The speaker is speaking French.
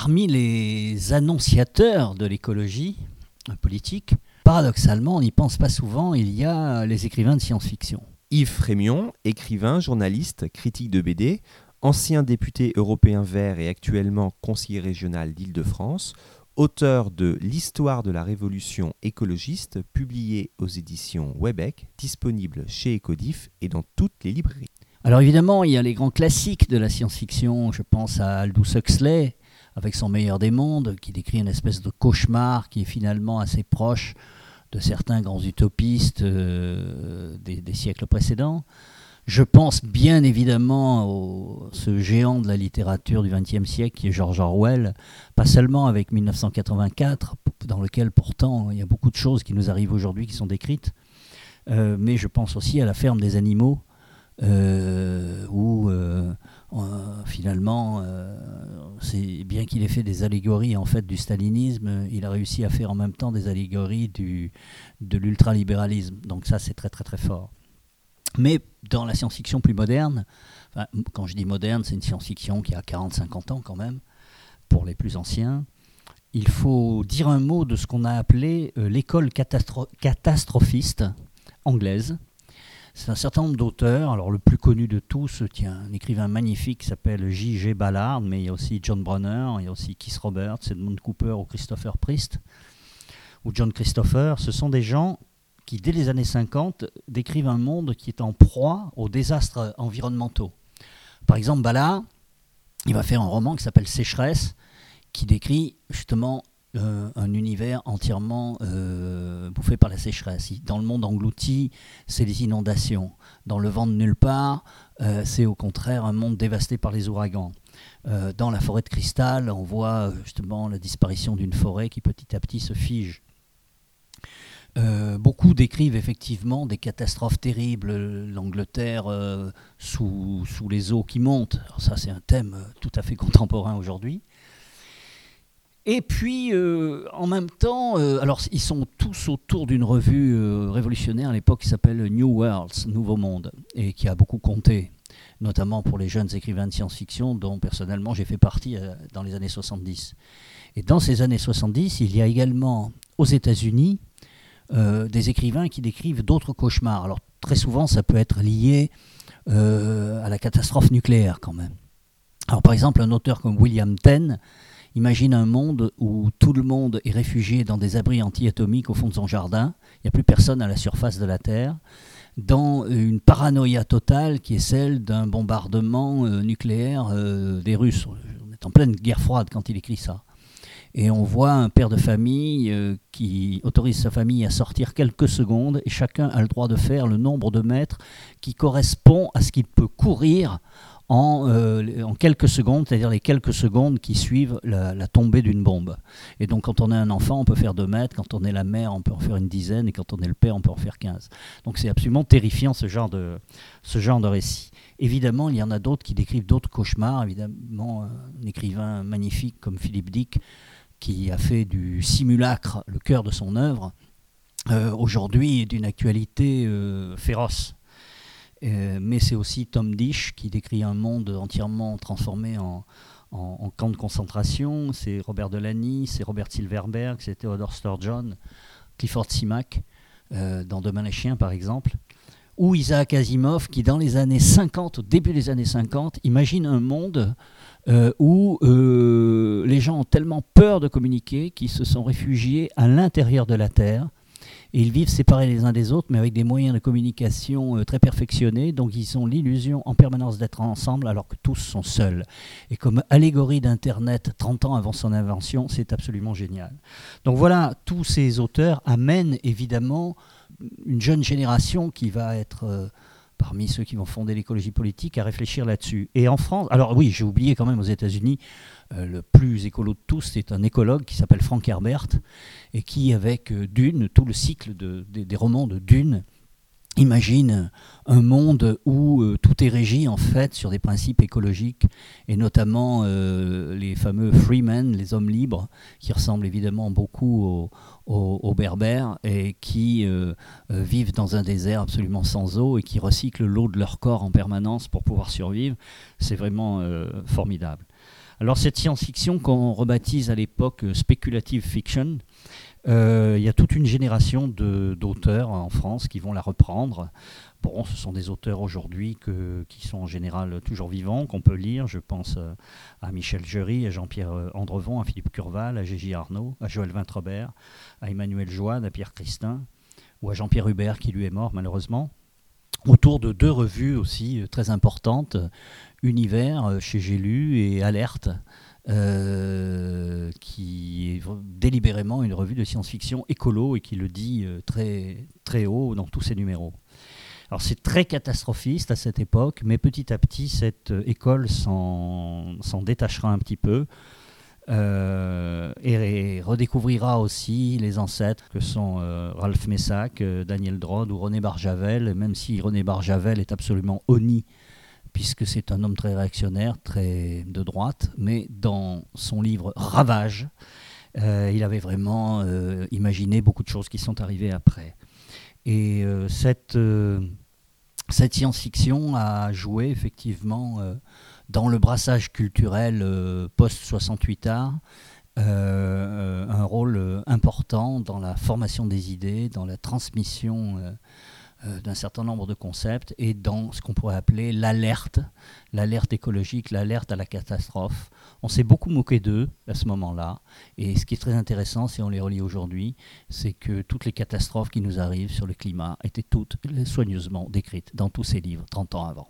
parmi les annonciateurs de l'écologie politique, paradoxalement, on n'y pense pas souvent, il y a les écrivains de science-fiction. Yves Frémion, écrivain, journaliste, critique de BD, ancien député européen vert et actuellement conseiller régional d'Île-de-France, auteur de L'histoire de la révolution écologiste, publié aux éditions Webec, disponible chez Ecodif et dans toutes les librairies. Alors évidemment, il y a les grands classiques de la science-fiction, je pense à Aldous Huxley, avec son meilleur des mondes, qui décrit une espèce de cauchemar qui est finalement assez proche de certains grands utopistes euh, des, siècles précédents. Je pense bien évidemment à ce géant de la littérature du XXe siècle qui est George Orwell, pas seulement avec 1984, dans lequel pourtant il y a beaucoup de choses qui nous arrivent aujourd'hui qui sont décrites, euh, mais je pense aussi à la ferme des animaux, où euh, finalement, c'est bien qu'il ait fait des allégories en fait du stalinisme, il a réussi à faire en même temps des allégories du, de l'ultralibéralisme. Donc ça, c'est très très très fort. Mais dans la science-fiction plus moderne, quand je dis moderne, c'est une science-fiction qui a 40-50 ans quand même, pour les plus anciens, il faut dire un mot de ce qu'on a appelé euh, l'école catastrophiste anglaise. C'est un certain nombre d'auteurs. Alors le plus connu de tous, tiens, un écrivain magnifique qui s'appelle J.G. Ballard, mais il y a aussi John Brunner, il y a aussi Keith Roberts, Edmund Cooper ou Christopher Priest, ou John Christopher. Ce sont des gens qui, dès les années 50, décrivent un monde qui est en proie aux désastres environnementaux. Par exemple, Ballard, il va faire un roman qui s'appelle Sécheresse, qui décrit justement euh, un univers entièrement euh, bouffé par la sécheresse. Dans le monde englouti, c'est les inondations. Dans le vent de nulle part, euh, c'est au contraire un monde dévasté par les ouragans. dans la forêt de cristal, on voit justement la disparition d'une forêt qui petit à petit se fige. Beaucoup décrivent effectivement des catastrophes terribles, l'Angleterre sous, sous, les eaux qui montent. ça, c'est un thème tout à fait contemporain aujourd'hui. Et puis, en même temps, alors ils sont tous autour d'une revue révolutionnaire à l'époque qui s'appelle New Worlds, Nouveau Monde, et qui a beaucoup compté, notamment pour les jeunes écrivains de science-fiction, dont personnellement j'ai fait partie dans les années 70. Et dans ces années 70, il y a également aux États-Unis euh, des écrivains qui décrivent d'autres cauchemars. Alors très souvent, ça peut être lié euh, à la catastrophe nucléaire quand même. Alors par exemple, un auteur comme William Tenn imagine un monde où tout le monde est réfugié dans des abris anti-atomiques au fond de son jardin. Il n'y a plus personne à la surface de la Terre dans une paranoïa totale qui est celle d'un bombardement euh, nucléaire des Russes. On est en pleine guerre froide quand il écrit ça. Et on voit un père de famille euh, qui autorise sa famille à sortir quelques secondes et chacun a le droit de faire le nombre de mètres qui correspond à ce qu'il peut courir en, euh, en, quelques secondes, c'est-à-dire les quelques secondes qui suivent la, tombée d'une bombe. Et donc quand on est un enfant, on peut faire 2 mètres, quand on est la mère, on peut en faire une dizaine, et quand on est le père, on peut en faire 15. Donc c'est absolument terrifiant ce genre de, récit. Évidemment, il y en a d'autres qui décrivent d'autres cauchemars. Évidemment, un écrivain magnifique comme Philippe Dick qui a fait du simulacre le cœur de son œuvre, euh, aujourd'hui est d'une actualité euh, féroce. Euh, mais c'est aussi Tom Dish qui décrit un monde entièrement transformé en, camp de concentration. C'est Robert Delany, c'est Robert Silverberg, c'est Theodore Sturgeon, Clifford Simac, dans Demain les chiens par exemple. Ou Isaac Asimov qui, dans les années 50, au début des années 50, imagine un monde euh, où euh, les gens ont tellement peur de communiquer qu'ils se sont réfugiés à l'intérieur de la Terre. Et ils vivent séparés les uns des autres, mais avec des moyens de communication euh, très perfectionnés. Donc ils ont l'illusion en permanence d'être ensemble alors que tous sont seuls. Et comme allégorie d'Internet 30 ans avant son invention, c'est absolument génial. Donc voilà, tous ces auteurs amènent évidemment une jeune génération qui va être parmi ceux qui vont fonder l'écologie politique, à réfléchir là-dessus. Et en France, alors oui, j'ai oublié quand même aux États-Unis, euh, le plus écolo de tous, c'est un écologue qui s'appelle Frank Herbert, et qui, avec euh, Dune, tout le cycle des romans de Dune, imagine un monde où euh, tout est régi en fait sur des principes écologiques et notamment les fameux freemen, les hommes libres, qui ressemblent évidemment beaucoup aux, berbères et qui euh, euh, vivent dans un désert absolument sans eau et qui recyclent l'eau de leur corps en permanence pour pouvoir survivre. C'est vraiment euh, formidable. Alors cette science-fiction qu'on rebaptise à l'époque speculative fiction, euh, il y a toute une génération d'auteurs en France qui vont la reprendre. Bon, ce sont des auteurs aujourd'hui qui sont en général toujours vivants, qu'on peut lire. Je pense euh, à Michel Jury, à Jean-Pierre euh, Andrevon, à Philippe Curval, à Gégis Arnaud, à Joël Vintrobert, à Emmanuel Joanne, à Pierre Christin, ou à Jean-Pierre Hubert qui lui est mort malheureusement autour de deux revues aussi très importantes, Univers chez J'ai et Alerte, euh, qui est délibérément une revue de science-fiction écolo et qui le dit euh, très, très haut dans tous ses numéros. Alors c'est très catastrophiste à cette époque, mais petit à petit cette euh, école s'en détachera un petit peu et, redécouvrira aussi les ancêtres que sont Ralph Messac, Daniel Drode ou René Barjavel, même si René Barjavel est absolument honni puisque c'est un homme très réactionnaire, très de droite, mais dans son livre Ravage, euh, il avait vraiment euh, imaginé beaucoup de choses qui sont arrivées après. Et euh, cette, cette science-fiction a joué effectivement dans le brassage culturel post-68 art. un rôle important dans la formation des idées, dans la transmission d'un certain nombre de concepts et dans ce qu'on pourrait appeler l'alerte, l'alerte écologique, l'alerte à la catastrophe. On s'est beaucoup moqué d'eux à ce moment-là. Et ce qui est très intéressant, si on les relit aujourd'hui, c'est que toutes les catastrophes qui nous arrivent sur le climat étaient toutes soigneusement décrites dans tous ces livres 30 ans avant.